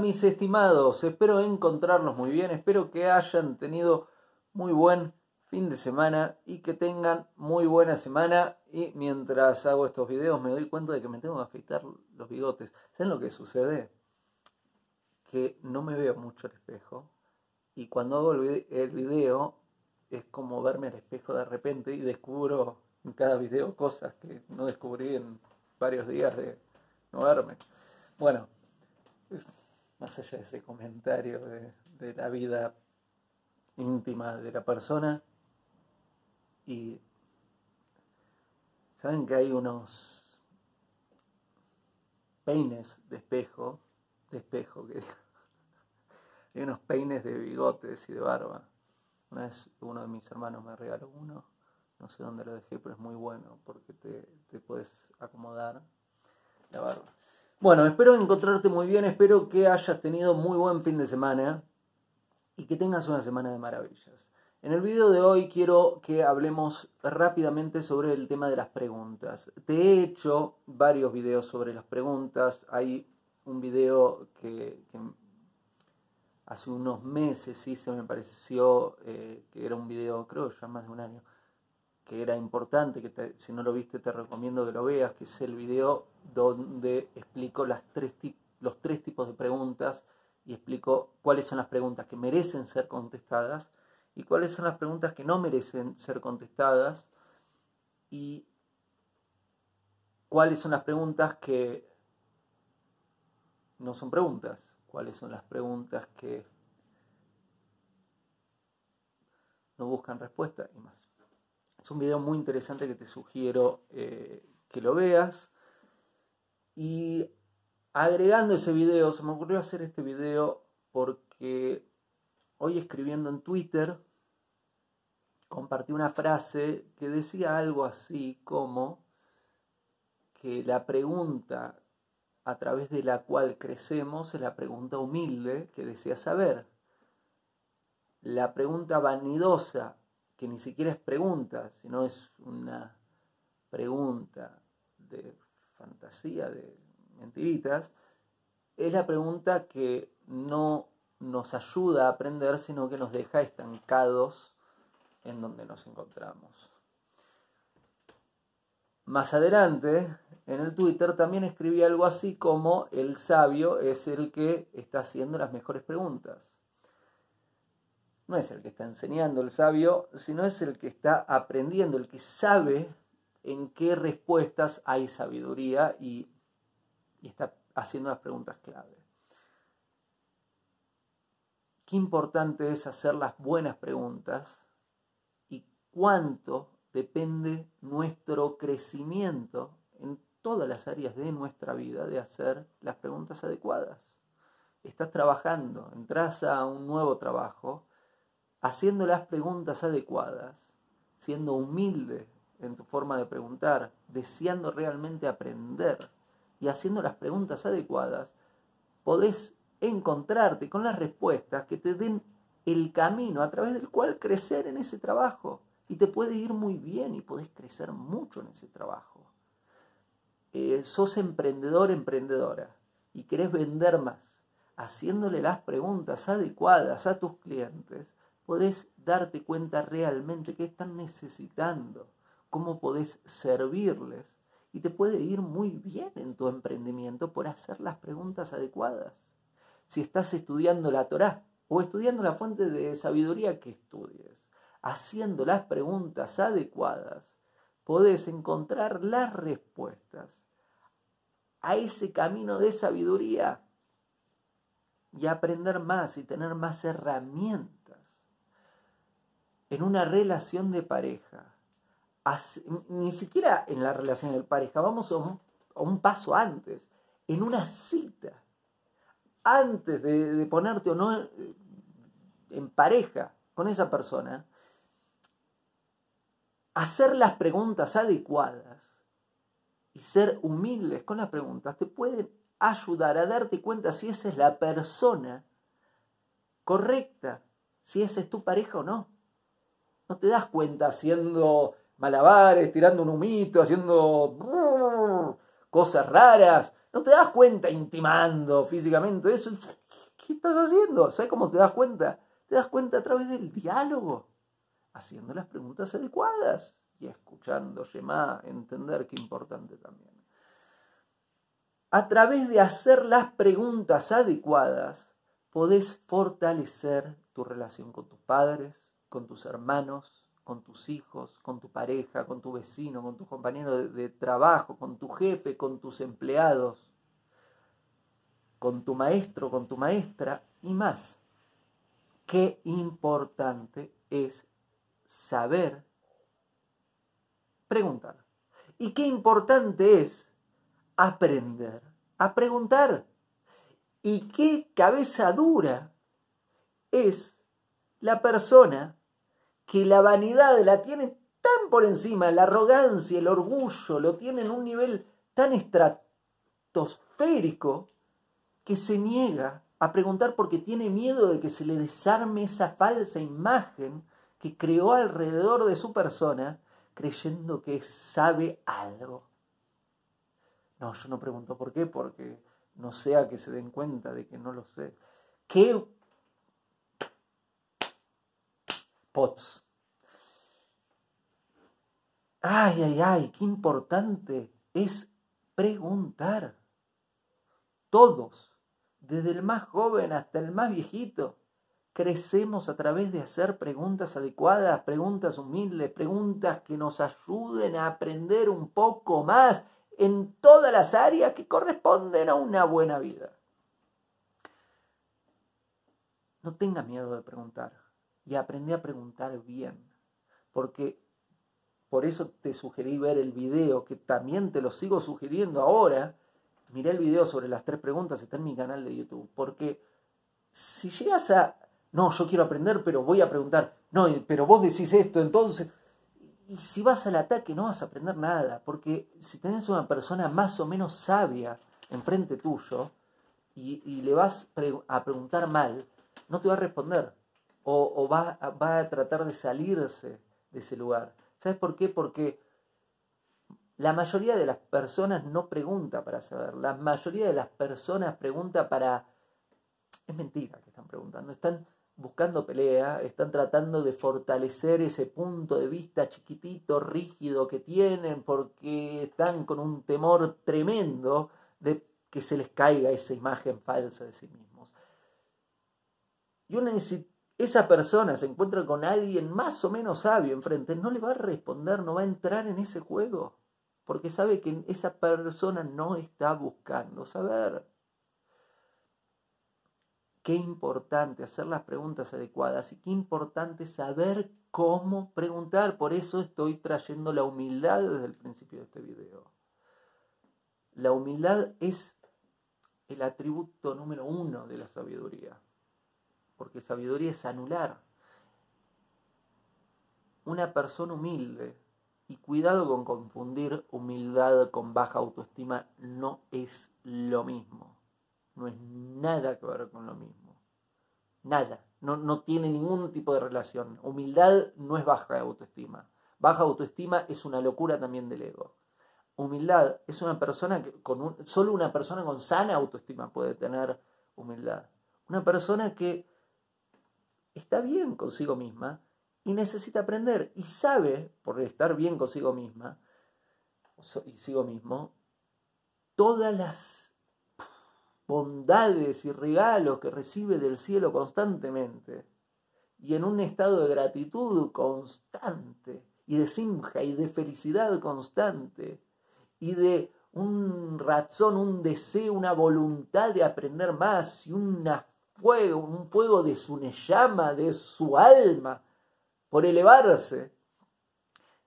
mis estimados, espero encontrarlos muy bien, espero que hayan tenido muy buen fin de semana y que tengan muy buena semana y mientras hago estos videos me doy cuenta de que me tengo que afeitar los bigotes. ¿Saben lo que sucede? Que no me veo mucho al espejo y cuando hago el video es como verme al espejo de repente y descubro en cada video cosas que no descubrí en varios días de no verme. Bueno, más allá de ese comentario de, la vida íntima de la persona, y saben que hay unos peines de espejo, de espejo, que hay unos peines de bigotes y de barba. Una vez uno de mis hermanos me regaló uno, no sé dónde lo dejé, pero es muy bueno porque te, te puedes acomodar la barba. Bueno, espero encontrarte muy bien, espero que hayas tenido muy buen fin de semana y que tengas una semana de maravillas. En el video de hoy quiero que hablemos rápidamente sobre el tema de las preguntas. Te he hecho varios videos sobre las preguntas. Hay un video que, hace unos meses hice, me pareció eh, que era un video, creo ya más de un año, que era importante, que si no lo viste te recomiendo que lo veas, que es el video donde explico las tres los tres tipos de preguntas y explico cuáles son las preguntas que merecen ser contestadas y cuáles son las preguntas que no merecen ser contestadas y cuáles son las preguntas que no son preguntas, cuáles son las preguntas que no buscan respuesta y más. Es un video muy interesante que te sugiero eh, que lo veas. Y agregando ese video, se me ocurrió hacer este video porque hoy escribiendo en Twitter compartí una frase que decía algo así como que la pregunta a través de la cual crecemos es la pregunta humilde que desea saber. La pregunta vanidosa, que ni siquiera es pregunta, sino es una pregunta de fantasía, de mentiritas, es la pregunta que no nos ayuda a aprender, sino que nos deja estancados en donde nos encontramos. Más adelante, en el Twitter también escribí algo así como el sabio es el que está haciendo las mejores preguntas. No es el que está enseñando el sabio, sino es el que está aprendiendo, el que sabe en qué respuestas hay sabiduría y, está haciendo las preguntas clave. Qué importante es hacer las buenas preguntas y cuánto depende nuestro crecimiento en todas las áreas de nuestra vida de hacer las preguntas adecuadas. Estás trabajando, entras a un nuevo trabajo, haciendo las preguntas adecuadas, siendo humilde en tu forma de preguntar, deseando realmente aprender y haciendo las preguntas adecuadas, podés encontrarte con las respuestas que te den el camino a través del cual crecer en ese trabajo. Y te puede ir muy bien y podés crecer mucho en ese trabajo. Eh, sos emprendedor, emprendedora y querés vender más, haciéndole las preguntas adecuadas a tus clientes, podés darte cuenta realmente qué están necesitando, cómo podés servirles y te puede ir muy bien en tu emprendimiento por hacer las preguntas adecuadas. Si estás estudiando la Torá o estudiando la fuente de sabiduría que estudies, haciendo las preguntas adecuadas, podés encontrar las respuestas a ese camino de sabiduría y aprender más y tener más herramientas en una relación de pareja. Ni siquiera en la relación de pareja, vamos a un, paso antes, en una cita antes de, ponerte o no en pareja con esa persona, hacer las preguntas adecuadas y ser humildes con las preguntas te pueden ayudar a darte cuenta si esa es la persona correcta, si esa es tu pareja o no. No te das cuenta haciendo malabares, tirando un humito, haciendo cosas raras, no te das cuenta intimando físicamente eso. ¿qué estás haciendo? ¿Sabes cómo te das cuenta? Te das cuenta a través del diálogo, haciendo las preguntas adecuadas y escuchando, Yemá, entender qué importante también. A través de hacer las preguntas adecuadas, podés fortalecer tu relación con tus padres, con tus hermanos, con tus hijos, con tu pareja, con tu vecino, con tus compañeros de, trabajo, con tu jefe, con tus empleados, con tu maestro, con tu maestra y más. Qué importante es saber preguntar. Y qué importante es aprender a preguntar. Y qué cabeza dura es la persona que la vanidad la tiene tan por encima, la arrogancia, el orgullo, lo tiene en un nivel tan estratosférico que se niega a preguntar porque tiene miedo de que se le desarme esa falsa imagen que creó alrededor de su persona creyendo que sabe algo. No, yo no pregunto por qué, porque no sea que se den cuenta de que no lo sé. ¿Qué Pots. Ay, ay, ay, qué importante es preguntar. Todos, desde el más joven hasta el más viejito, crecemos a través de hacer preguntas adecuadas, preguntas humildes, preguntas que nos ayuden a aprender un poco más en todas las áreas que corresponden a una buena vida. No tenga miedo de preguntar y aprendí a preguntar bien. Porque por eso te sugerí ver el video, que también te lo sigo sugiriendo ahora. Miré el video sobre las tres preguntas, está en mi canal de YouTube. Porque si llegas a, no, yo quiero aprender, pero voy a preguntar, no, pero vos decís esto, entonces... Y si vas al ataque no vas a aprender nada, porque si tenés una persona más o menos sabia enfrente tuyo y, y le vas a preguntar mal, no te va a responder o, va, va, a tratar de salirse de ese lugar. ¿Sabes por qué? Porque la mayoría de las personas no pregunta para saber, la mayoría de las personas pregunta para... Es mentira que están preguntando, están buscando pelea, están tratando de fortalecer ese punto de vista chiquitito, rígido que tienen, porque están con un temor tremendo de que se les caiga esa imagen falsa de sí mismos. Y una esa persona se encuentra con alguien más o menos sabio enfrente, no le va a responder, no va a entrar en ese juego, porque sabe que esa persona no está buscando saber. Qué importante hacer las preguntas adecuadas y qué importante saber cómo preguntar. Por eso estoy trayendo la humildad desde el principio de este video. La humildad es el atributo número uno de la sabiduría porque sabiduría es anular. Una persona humilde, y cuidado con confundir humildad con baja autoestima, no es lo mismo. No es nada que ver con lo mismo. Nada. No, no tiene ningún tipo de relación. Humildad no es baja autoestima. Baja autoestima es una locura también del ego. Humildad es una persona que con solo una persona con sana autoestima puede tener humildad. Una persona que está bien consigo misma y necesita aprender y sabe, por estar bien consigo misma y consigo mismo, todas las bondades y regalos que recibe del cielo constantemente y en un estado de gratitud constante y de simja y de felicidad constante y de un razón, un deseo, una voluntad de aprender más y una fuego, un fuego de su llama, de su alma, por elevarse.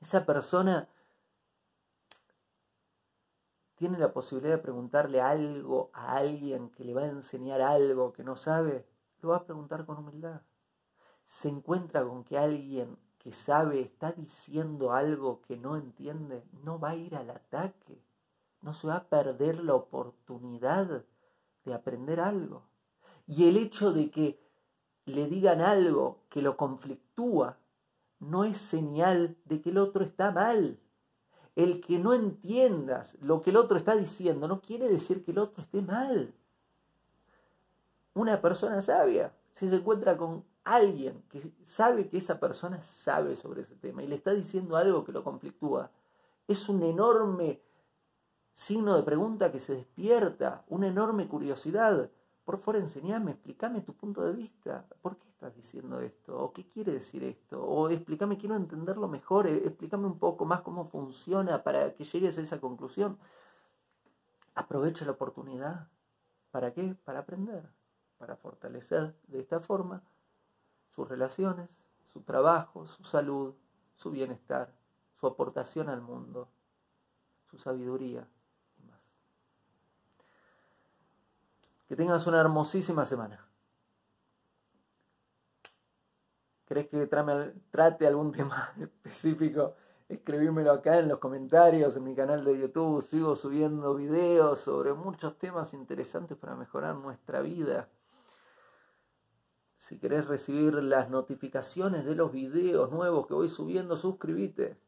Esa persona tiene la posibilidad de preguntarle algo a alguien que le va a enseñar algo que no sabe, lo va a preguntar con humildad. Se encuentra con que alguien que sabe está diciendo algo que no entiende, no va a ir al ataque, no se va a perder la oportunidad de aprender algo. Y el hecho de que le digan algo que lo conflictúa no es señal de que el otro está mal. El que no entiendas lo que el otro está diciendo no quiere decir que el otro esté mal. una persona sabia, si se encuentra con alguien que sabe que esa persona sabe sobre ese tema y le está diciendo algo que lo conflictúa, es un enorme signo de pregunta que se despierta, una enorme curiosidad. Por favor, enseñame, explícame tu punto de vista. ¿Por qué estás diciendo esto? ¿O qué quiere decir esto? O explícame, quiero entenderlo mejor, eh, explícame un poco más cómo funciona para que llegues a esa conclusión. Aprovecha la oportunidad. ¿Para qué? Para aprender, para fortalecer de esta forma sus relaciones, su trabajo, su salud, su bienestar, su aportación al mundo, su sabiduría y más. Que tengas una hermosísima semana. ¿Crees que trate algún tema específico? Escribímelo acá en los comentarios, en mi canal de YouTube. Sigo subiendo videos sobre muchos temas interesantes para mejorar nuestra vida. Si querés recibir las notificaciones de los videos nuevos que voy subiendo, suscríbete.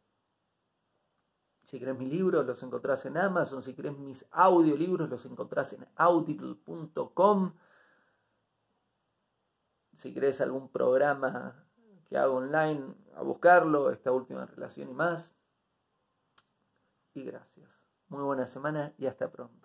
Si querés mis libros, los encontrás en Amazon. Si querés mis audiolibros, los encontrás en audible.com. Si querés algún programa que hago online, a buscarlo, esta última relación y más. Y gracias. Muy buena semana y hasta pronto.